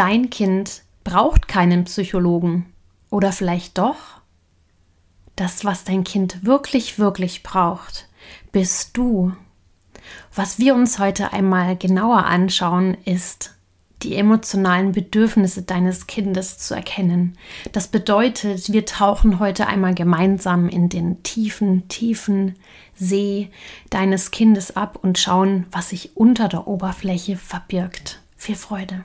Dein Kind braucht keinen Psychologen. Oder vielleicht doch? Das, was dein Kind wirklich, wirklich braucht, bist du. Was wir uns heute einmal genauer anschauen, ist die emotionalen Bedürfnisse deines Kindes zu erkennen. Das bedeutet, wir tauchen heute einmal gemeinsam in den tiefen, tiefen See deines Kindes ab und schauen, was sich unter der Oberfläche verbirgt. Viel Freude.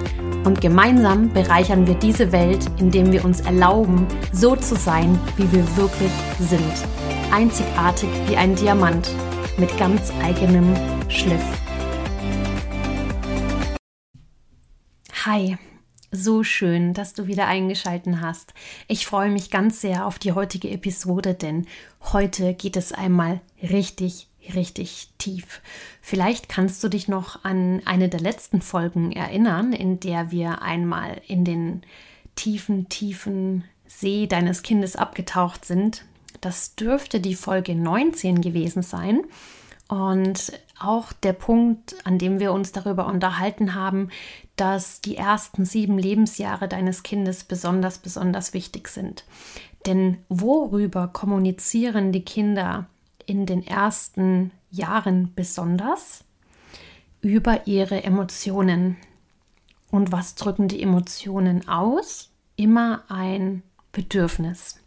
Und gemeinsam bereichern wir diese Welt, indem wir uns erlauben, so zu sein, wie wir wirklich sind. Einzigartig wie ein Diamant mit ganz eigenem Schliff. Hi, so schön, dass du wieder eingeschalten hast. Ich freue mich ganz sehr auf die heutige Episode, denn heute geht es einmal richtig, richtig tief. Vielleicht kannst du dich noch an eine der letzten Folgen erinnern, in der wir einmal in den tiefen, tiefen See deines Kindes abgetaucht sind. Das dürfte die Folge 19 gewesen sein. Und auch der Punkt, an dem wir uns darüber unterhalten haben, dass die ersten sieben Lebensjahre deines Kindes besonders, besonders wichtig sind. Denn worüber kommunizieren die Kinder in den ersten Jahren besonders? Über ihre Emotionen. Und was drücken die Emotionen aus? Immer ein Bedürfnis.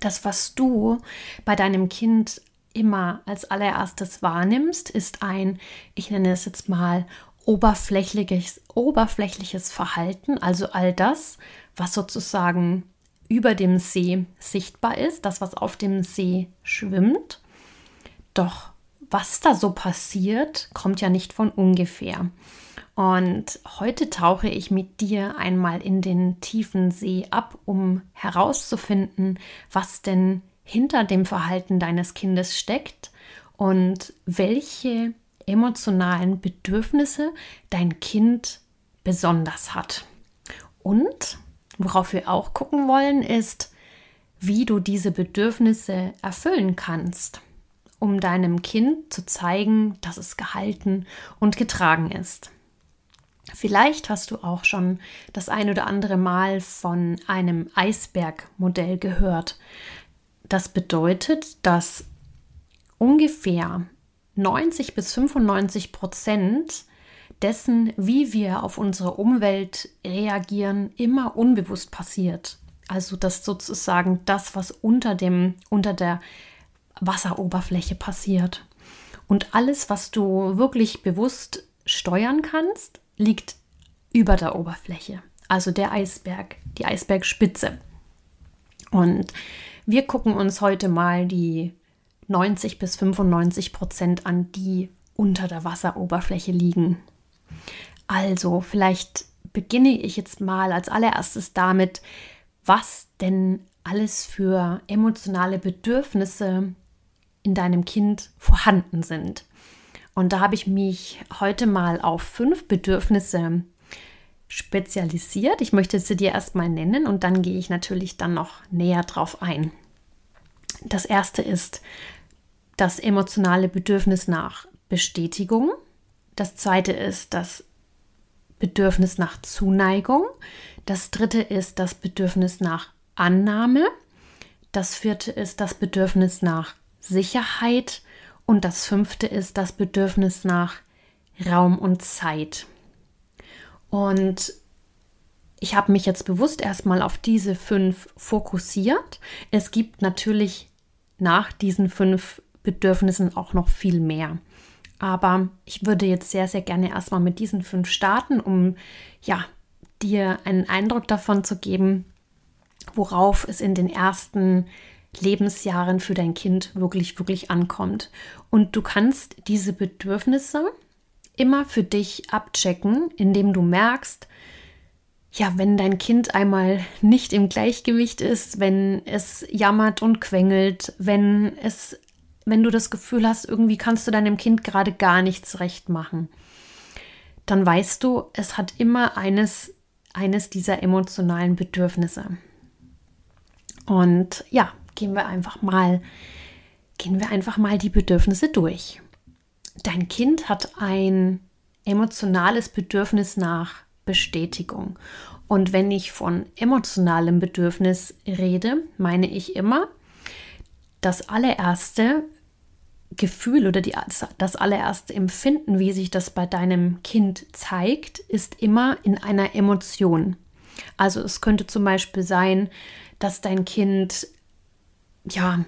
Das, was du bei deinem Kind immer als allererstes wahrnimmst, ist ein, ich nenne es jetzt mal, oberflächliches, oberflächliches Verhalten, also all das, was sozusagen über dem See sichtbar ist, das, was auf dem See schwimmt. Doch was da so passiert, kommt ja nicht von ungefähr. Und heute tauche ich mit dir einmal in den tiefen See ab, um herauszufinden, was denn hinter dem Verhalten deines Kindes steckt und welche emotionalen Bedürfnisse dein Kind besonders hat. Und worauf wir auch gucken wollen, ist, wie du diese Bedürfnisse erfüllen kannst, um deinem Kind zu zeigen, dass es gehalten und getragen ist. Vielleicht hast du auch schon das ein oder andere Mal von einem Eisbergmodell gehört. Das bedeutet, dass ungefähr 90 bis 95 Prozent dessen, wie wir auf unsere Umwelt reagieren, immer unbewusst passiert. Also dass sozusagen das, was unter dem, unter der Wasseroberfläche passiert. Und alles, was du wirklich bewusst steuern kannst, liegt über der Oberfläche. Also der Eisberg, die Eisbergspitze. Und wir gucken uns heute mal die 90 bis 95 Prozent an, die unter der Wasseroberfläche liegen. Also, vielleicht beginne ich jetzt mal als allererstes damit, was denn alles für emotionale Bedürfnisse in deinem Kind vorhanden sind. Und da habe ich mich heute mal auf fünf Bedürfnisse spezialisiert. Ich möchte sie dir erstmal nennen und dann gehe ich natürlich dann noch näher drauf ein. Das erste ist das emotionale Bedürfnis nach Bestätigung. Das zweite ist das Bedürfnis nach Zuneigung. Das dritte ist das Bedürfnis nach Annahme. Das vierte ist das Bedürfnis nach Sicherheit. Und das fünfte ist das Bedürfnis nach Raum und Zeit. Und ich habe mich jetzt bewusst erstmal auf diese fünf fokussiert. Es gibt natürlich nach diesen fünf Bedürfnissen auch noch viel mehr. Aber ich würde jetzt sehr, sehr gerne erstmal mit diesen fünf starten, um ja, dir einen Eindruck davon zu geben, worauf es in den ersten Lebensjahren für dein Kind wirklich, wirklich ankommt. Und du kannst diese Bedürfnisse immer für dich abchecken, indem du merkst, ja, wenn dein Kind einmal nicht im Gleichgewicht ist, wenn es jammert und quengelt, wenn es, wenn du das Gefühl hast, irgendwie kannst du deinem Kind gerade gar nichts recht machen, dann weißt du, es hat immer eines, eines dieser emotionalen Bedürfnisse. Und ja, gehen wir einfach mal, gehen wir einfach mal die Bedürfnisse durch. Dein Kind hat ein emotionales Bedürfnis nach Bestätigung. Und wenn ich von emotionalem Bedürfnis rede, meine ich immer, das allererste Gefühl oder die, das allererste Empfinden, wie sich das bei deinem Kind zeigt, ist immer in einer Emotion. Also es könnte zum Beispiel sein, dass dein Kind, ja,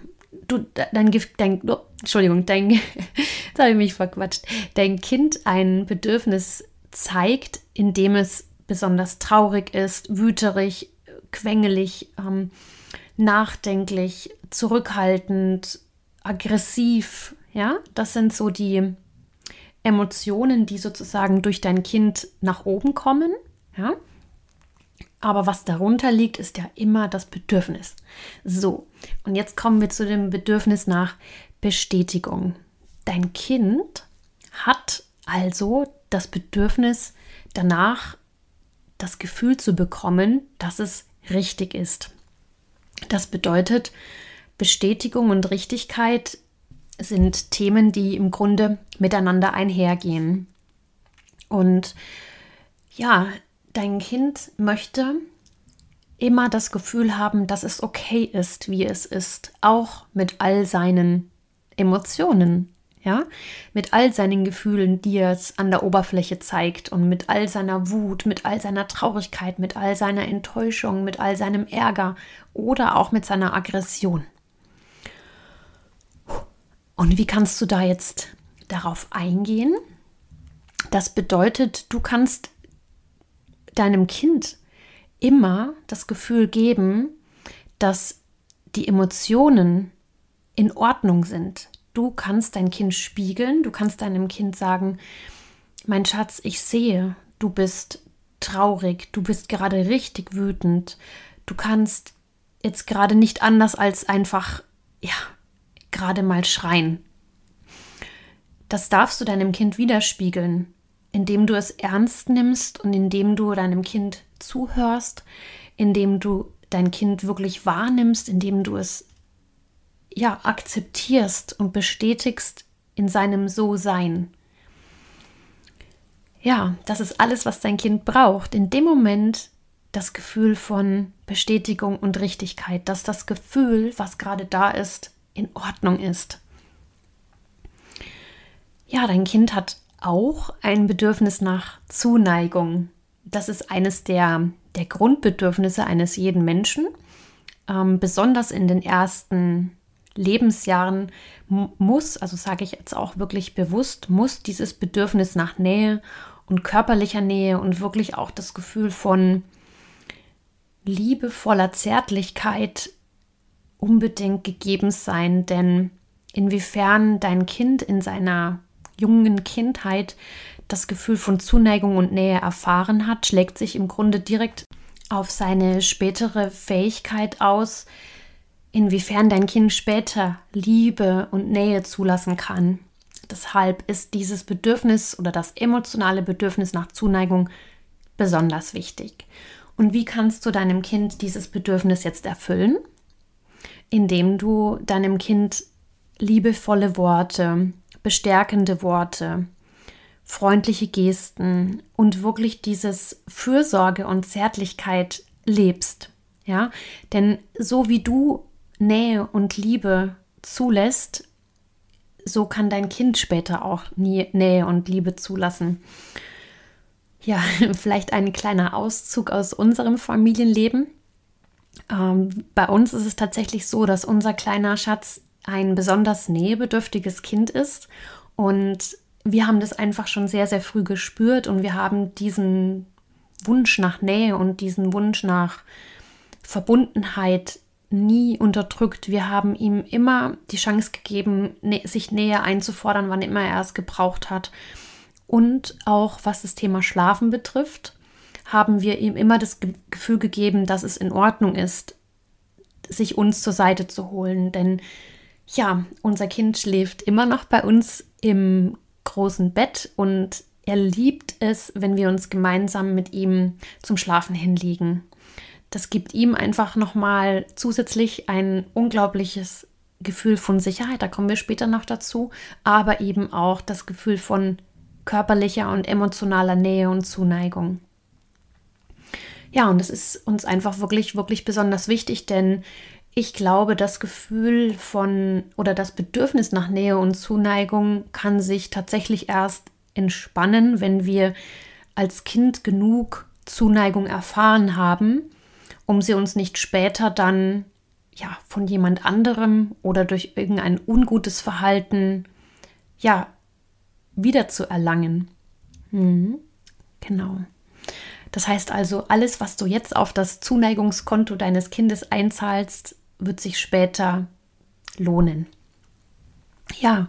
du, dein, dein, oh, Entschuldigung, dein, jetzt habe ich mich verquatscht, dein Kind ein Bedürfnis zeigt, indem es besonders traurig ist, wüterig, quengelig, ähm, nachdenklich, zurückhaltend, aggressiv. Ja, das sind so die Emotionen, die sozusagen durch dein Kind nach oben kommen. Ja, aber was darunter liegt, ist ja immer das Bedürfnis. So, und jetzt kommen wir zu dem Bedürfnis nach Bestätigung. Dein Kind hat also das Bedürfnis danach, das Gefühl zu bekommen, dass es richtig ist. Das bedeutet, Bestätigung und Richtigkeit sind Themen, die im Grunde miteinander einhergehen. Und ja, dein Kind möchte immer das Gefühl haben, dass es okay ist, wie es ist, auch mit all seinen Emotionen, ja, mit all seinen Gefühlen, die er an der Oberfläche zeigt und mit all seiner Wut, mit all seiner Traurigkeit, mit all seiner Enttäuschung, mit all seinem Ärger oder auch mit seiner Aggression. Und wie kannst du da jetzt darauf eingehen? Das bedeutet, du kannst deinem Kind immer das Gefühl geben, dass die Emotionen in Ordnung sind. Du kannst dein Kind spiegeln, du kannst deinem Kind sagen, mein Schatz, ich sehe, du bist traurig, du bist gerade richtig wütend, du kannst jetzt gerade nicht anders als einfach, ja, gerade mal schreien. Das darfst du deinem Kind widerspiegeln indem du es ernst nimmst und indem du deinem Kind zuhörst, indem du dein Kind wirklich wahrnimmst, indem du es ja akzeptierst und bestätigst in seinem So-Sein. Ja, das ist alles, was dein Kind braucht. In dem Moment das Gefühl von Bestätigung und Richtigkeit, dass das Gefühl, was gerade da ist, in Ordnung ist. Ja, dein Kind hat auch ein Bedürfnis nach Zuneigung. Das ist eines der, der Grundbedürfnisse eines jeden Menschen. Ähm, besonders in den ersten Lebensjahren muss, also sage ich jetzt auch wirklich bewusst, muss dieses Bedürfnis nach Nähe und körperlicher Nähe und wirklich auch das Gefühl von liebevoller Zärtlichkeit unbedingt gegeben sein, denn inwiefern dein Kind in seiner jungen Kindheit das Gefühl von Zuneigung und Nähe erfahren hat, schlägt sich im Grunde direkt auf seine spätere Fähigkeit aus, inwiefern dein Kind später Liebe und Nähe zulassen kann. Deshalb ist dieses Bedürfnis oder das emotionale Bedürfnis nach Zuneigung besonders wichtig. Und wie kannst du deinem Kind dieses Bedürfnis jetzt erfüllen? Indem du deinem Kind liebevolle Worte, bestärkende Worte, freundliche Gesten und wirklich dieses Fürsorge und Zärtlichkeit lebst. Ja, denn so wie du Nähe und Liebe zulässt, so kann dein Kind später auch Nähe und Liebe zulassen. Ja, vielleicht ein kleiner Auszug aus unserem Familienleben. Ähm, bei uns ist es tatsächlich so, dass unser kleiner Schatz ein besonders nähebedürftiges Kind ist. Und wir haben das einfach schon sehr, sehr früh gespürt und wir haben diesen Wunsch nach Nähe und diesen Wunsch nach Verbundenheit nie unterdrückt. Wir haben ihm immer die Chance gegeben, sich Nähe einzufordern, wann immer er es gebraucht hat. Und auch was das Thema Schlafen betrifft, haben wir ihm immer das Gefühl gegeben, dass es in Ordnung ist, sich uns zur Seite zu holen. Denn ja, unser Kind schläft immer noch bei uns im großen Bett und er liebt es, wenn wir uns gemeinsam mit ihm zum Schlafen hinlegen. Das gibt ihm einfach nochmal zusätzlich ein unglaubliches Gefühl von Sicherheit, da kommen wir später noch dazu, aber eben auch das Gefühl von körperlicher und emotionaler Nähe und Zuneigung. Ja, und es ist uns einfach wirklich, wirklich besonders wichtig, denn ich glaube, das Gefühl von oder das Bedürfnis nach Nähe und Zuneigung kann sich tatsächlich erst entspannen, wenn wir als Kind genug Zuneigung erfahren haben, um sie uns nicht später dann ja von jemand anderem oder durch irgendein ungutes Verhalten ja wieder zu erlangen. Mhm. Genau. Das heißt also, alles, was du jetzt auf das Zuneigungskonto deines Kindes einzahlst, wird sich später lohnen. Ja,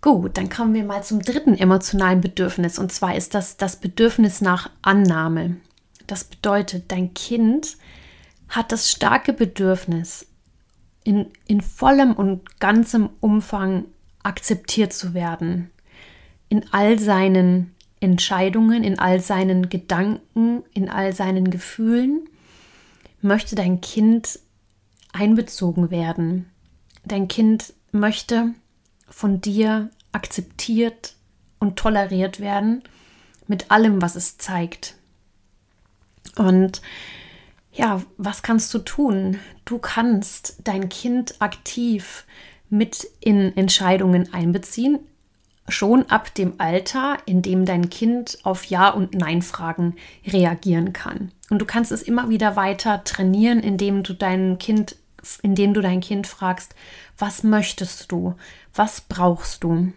gut, dann kommen wir mal zum dritten emotionalen Bedürfnis und zwar ist das das Bedürfnis nach Annahme. Das bedeutet, dein Kind hat das starke Bedürfnis, in, in vollem und ganzem Umfang akzeptiert zu werden, in all seinen Entscheidungen, in all seinen Gedanken, in all seinen Gefühlen, möchte dein Kind einbezogen werden. Dein Kind möchte von dir akzeptiert und toleriert werden mit allem, was es zeigt. Und ja, was kannst du tun? Du kannst dein Kind aktiv mit in Entscheidungen einbeziehen, schon ab dem Alter, in dem dein Kind auf Ja- und Nein-Fragen reagieren kann. Und du kannst es immer wieder weiter trainieren, indem du dein Kind indem du dein Kind fragst, was möchtest du? Was brauchst du?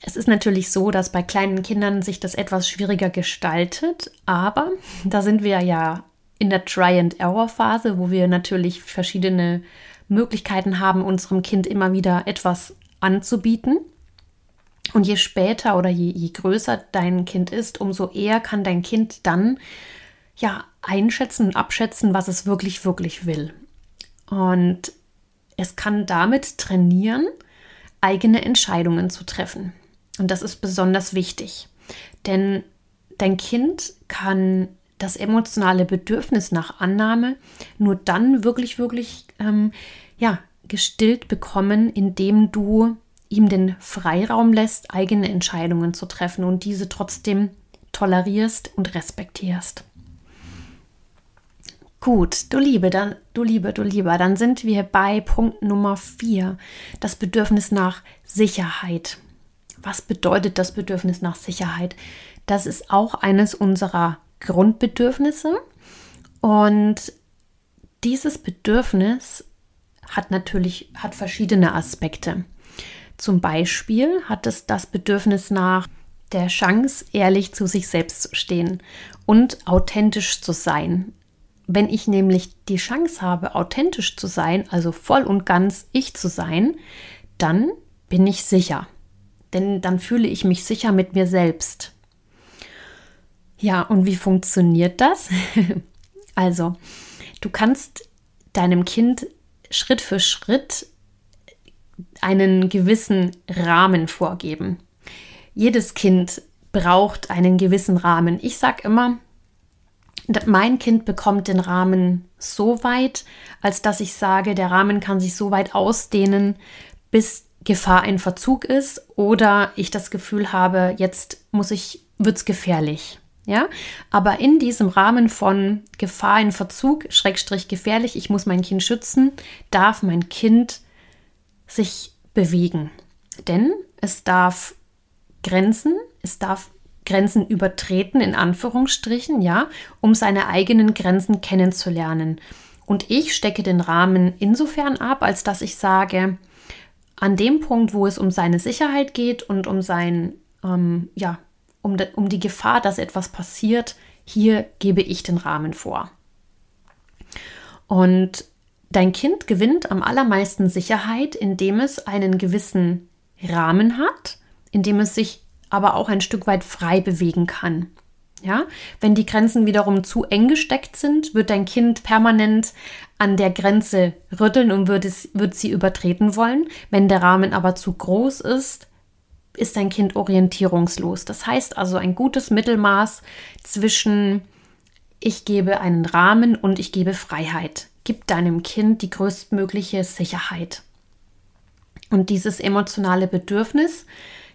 Es ist natürlich so, dass bei kleinen Kindern sich das etwas schwieriger gestaltet, aber da sind wir ja in der Try-and-Error-Phase, wo wir natürlich verschiedene Möglichkeiten haben, unserem Kind immer wieder etwas anzubieten. Und je später oder je, je größer dein Kind ist, umso eher kann dein Kind dann ja einschätzen und abschätzen, was es wirklich, wirklich will. Und es kann damit trainieren, eigene Entscheidungen zu treffen. Und das ist besonders wichtig, denn dein Kind kann das emotionale Bedürfnis nach Annahme nur dann wirklich, wirklich ähm, ja, gestillt bekommen, indem du ihm den Freiraum lässt, eigene Entscheidungen zu treffen und diese trotzdem tolerierst und respektierst. Gut, du Liebe, dann, du Liebe, du Lieber, dann sind wir bei Punkt Nummer 4, das Bedürfnis nach Sicherheit. Was bedeutet das Bedürfnis nach Sicherheit? Das ist auch eines unserer Grundbedürfnisse und dieses Bedürfnis hat natürlich hat verschiedene Aspekte. Zum Beispiel hat es das Bedürfnis nach der Chance, ehrlich zu sich selbst zu stehen und authentisch zu sein wenn ich nämlich die Chance habe, authentisch zu sein, also voll und ganz ich zu sein, dann bin ich sicher. Denn dann fühle ich mich sicher mit mir selbst. Ja, und wie funktioniert das? also, du kannst deinem Kind Schritt für Schritt einen gewissen Rahmen vorgeben. Jedes Kind braucht einen gewissen Rahmen. Ich sage immer, mein Kind bekommt den Rahmen so weit, als dass ich sage, der Rahmen kann sich so weit ausdehnen, bis Gefahr ein Verzug ist oder ich das Gefühl habe, jetzt muss ich, wird's gefährlich. Ja, aber in diesem Rahmen von Gefahr in Verzug, Schrägstrich gefährlich, ich muss mein Kind schützen, darf mein Kind sich bewegen. Denn es darf Grenzen, es darf Grenzen übertreten, in Anführungsstrichen, ja, um seine eigenen Grenzen kennenzulernen. Und ich stecke den Rahmen insofern ab, als dass ich sage, an dem Punkt, wo es um seine Sicherheit geht und um sein, ähm, ja, um, de, um die Gefahr, dass etwas passiert, hier gebe ich den Rahmen vor. Und dein Kind gewinnt am allermeisten Sicherheit, indem es einen gewissen Rahmen hat, indem es sich aber auch ein Stück weit frei bewegen kann. Ja, wenn die Grenzen wiederum zu eng gesteckt sind, wird dein Kind permanent an der Grenze rütteln und wird, es, wird sie übertreten wollen. Wenn der Rahmen aber zu groß ist, ist dein Kind orientierungslos. Das heißt also ein gutes Mittelmaß zwischen ich gebe einen Rahmen und ich gebe Freiheit. Gib deinem Kind die größtmögliche Sicherheit. Und dieses emotionale Bedürfnis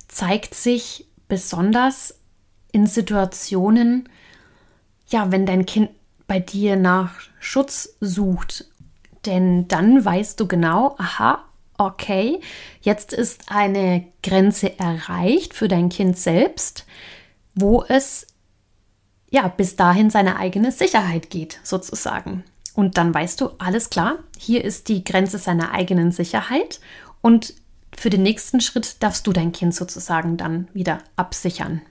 zeigt sich besonders in Situationen, ja, wenn dein Kind bei dir nach Schutz sucht. Denn dann weißt du genau, aha, okay, jetzt ist eine Grenze erreicht für dein Kind selbst, wo es ja bis dahin seine eigene Sicherheit geht, sozusagen. Und dann weißt du, alles klar, hier ist die Grenze seiner eigenen Sicherheit und für den nächsten Schritt darfst du dein Kind sozusagen dann wieder absichern.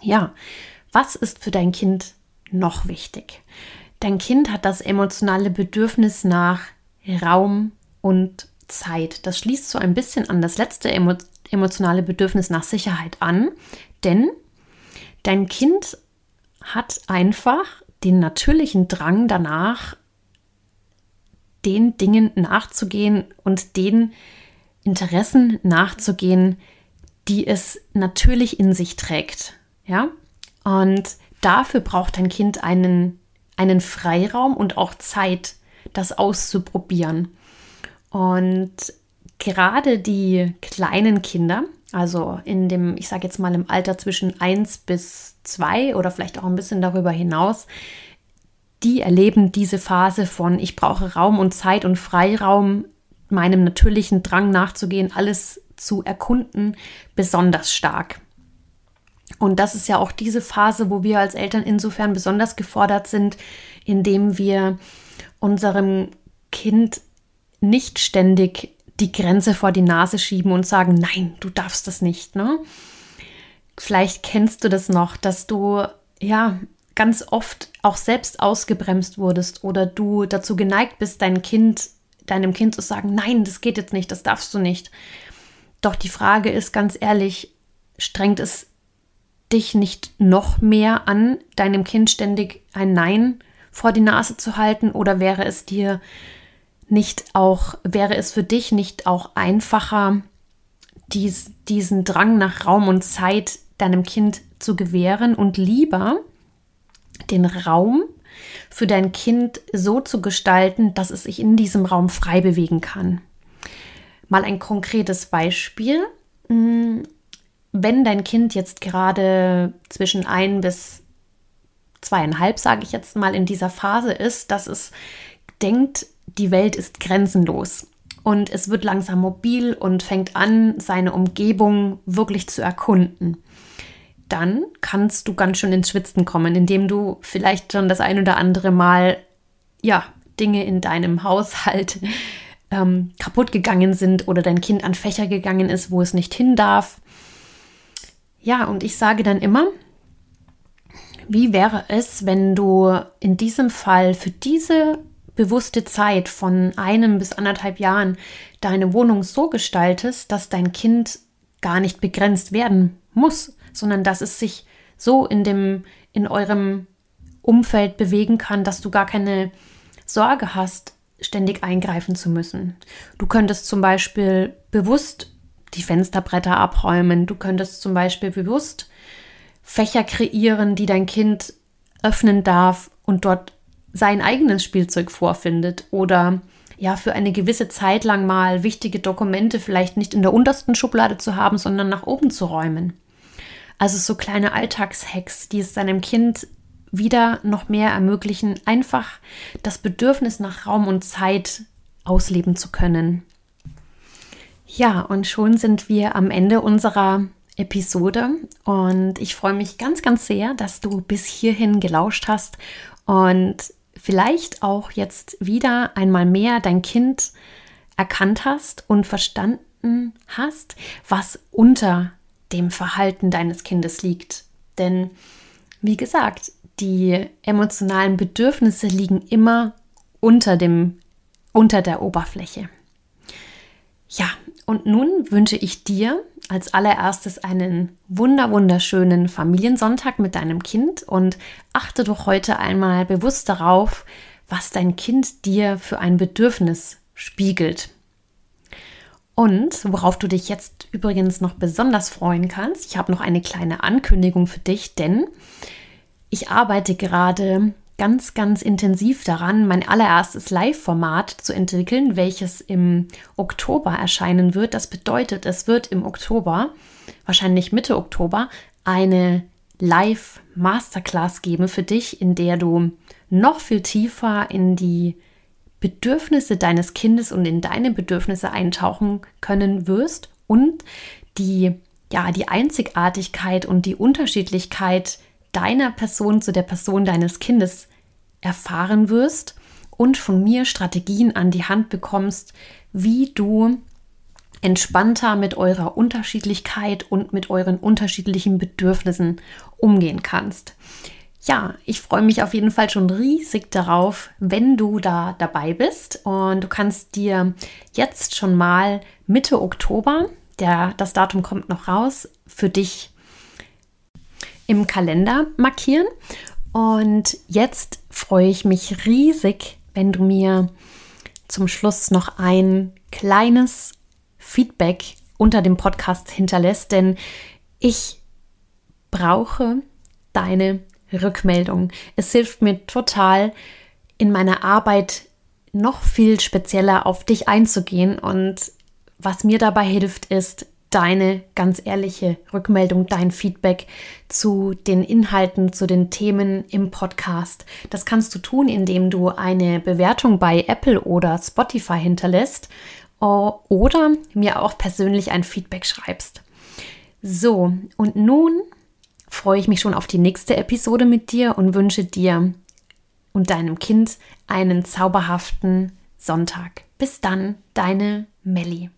Ja, was ist für dein Kind noch wichtig? Dein Kind hat das emotionale Bedürfnis nach Raum und Zeit. Das schließt so ein bisschen an das letzte emo emotionale Bedürfnis nach Sicherheit an, denn dein Kind hat einfach den natürlichen Drang danach, den Dingen nachzugehen und den Interessen nachzugehen, die es natürlich in sich trägt. Ja? Und dafür braucht dein Kind einen, einen Freiraum und auch Zeit, das auszuprobieren. Und gerade die kleinen Kinder, also in dem, ich sage jetzt mal im Alter zwischen 1 bis 2 oder vielleicht auch ein bisschen darüber hinaus, die erleben diese Phase von ich brauche Raum und Zeit und Freiraum, meinem natürlichen Drang nachzugehen, alles zu erkunden, besonders stark. Und das ist ja auch diese Phase, wo wir als Eltern insofern besonders gefordert sind, indem wir unserem Kind nicht ständig die Grenze vor die Nase schieben und sagen, nein, du darfst das nicht. Ne? Vielleicht kennst du das noch, dass du ja ganz oft auch selbst ausgebremst wurdest oder du dazu geneigt bist, dein Kind, deinem Kind zu sagen, nein, das geht jetzt nicht, das darfst du nicht. Doch die Frage ist ganz ehrlich, strengt es dich nicht noch mehr an, deinem Kind ständig ein Nein vor die Nase zu halten oder wäre es dir nicht auch, wäre es für dich nicht auch einfacher, dies, diesen Drang nach Raum und Zeit deinem Kind zu gewähren und lieber den Raum für dein Kind so zu gestalten, dass es sich in diesem Raum frei bewegen kann. Mal ein konkretes Beispiel. Hm, wenn dein Kind jetzt gerade zwischen ein bis zweieinhalb, sage ich jetzt mal, in dieser Phase ist, dass es denkt, die Welt ist grenzenlos und es wird langsam mobil und fängt an, seine Umgebung wirklich zu erkunden. Dann kannst du ganz schön ins Schwitzen kommen, indem du vielleicht schon das ein oder andere Mal ja Dinge in deinem Haushalt ähm, kaputt gegangen sind oder dein Kind an Fächer gegangen ist, wo es nicht hin darf. Ja, und ich sage dann immer, wie wäre es, wenn du in diesem Fall für diese bewusste Zeit von einem bis anderthalb Jahren deine Wohnung so gestaltest, dass dein Kind gar nicht begrenzt werden muss, sondern dass es sich so in dem in eurem Umfeld bewegen kann, dass du gar keine Sorge hast, ständig eingreifen zu müssen. Du könntest zum Beispiel bewusst die Fensterbretter abräumen. Du könntest zum Beispiel bewusst Fächer kreieren, die dein Kind öffnen darf und dort sein eigenes Spielzeug vorfindet oder ja, für eine gewisse Zeit lang mal wichtige Dokumente vielleicht nicht in der untersten Schublade zu haben, sondern nach oben zu räumen. Also so kleine Alltagshacks, die es seinem Kind wieder noch mehr ermöglichen, einfach das Bedürfnis nach Raum und Zeit ausleben zu können. Ja, und schon sind wir am Ende unserer Episode und ich freue mich ganz, ganz sehr, dass du bis hierhin gelauscht hast und vielleicht auch jetzt wieder einmal mehr dein Kind erkannt hast und verstanden hast, was unter dem Verhalten deines Kindes liegt. Denn wie gesagt, die emotionalen Bedürfnisse liegen immer unter dem unter der Oberfläche. Ja, und nun wünsche ich dir als allererstes einen wunder wunderschönen Familiensonntag mit deinem Kind und achte doch heute einmal bewusst darauf, was dein Kind dir für ein Bedürfnis spiegelt. Und worauf du dich jetzt übrigens noch besonders freuen kannst, ich habe noch eine kleine Ankündigung für dich, denn ich arbeite gerade ganz, ganz intensiv daran, mein allererstes Live-Format zu entwickeln, welches im Oktober erscheinen wird. Das bedeutet, es wird im Oktober, wahrscheinlich Mitte Oktober, eine Live-Masterclass geben für dich, in der du noch viel tiefer in die Bedürfnisse deines Kindes und in deine Bedürfnisse eintauchen können wirst und die ja die Einzigartigkeit und die Unterschiedlichkeit deiner Person zu der Person deines Kindes erfahren wirst und von mir Strategien an die Hand bekommst, wie du entspannter mit eurer Unterschiedlichkeit und mit euren unterschiedlichen Bedürfnissen umgehen kannst ja, ich freue mich auf jeden Fall schon riesig darauf, wenn du da dabei bist. Und du kannst dir jetzt schon mal Mitte Oktober, der, das Datum kommt noch raus, für dich im Kalender markieren. Und jetzt freue ich mich riesig, wenn du mir zum Schluss noch ein kleines Feedback unter dem Podcast hinterlässt, denn ich brauche deine Rückmeldung. Es hilft mir total in meiner Arbeit noch viel spezieller auf dich einzugehen und was mir dabei hilft, ist deine ganz ehrliche Rückmeldung, dein Feedback zu den Inhalten, zu den Themen im Podcast. Das kannst du tun, indem du eine Bewertung bei Apple oder Spotify hinterlässt oder mir auch persönlich ein Feedback schreibst. So, und nun freue ich mich schon auf die nächste Episode mit dir und wünsche dir und deinem Kind einen zauberhaften Sonntag. Bis dann, deine Melli.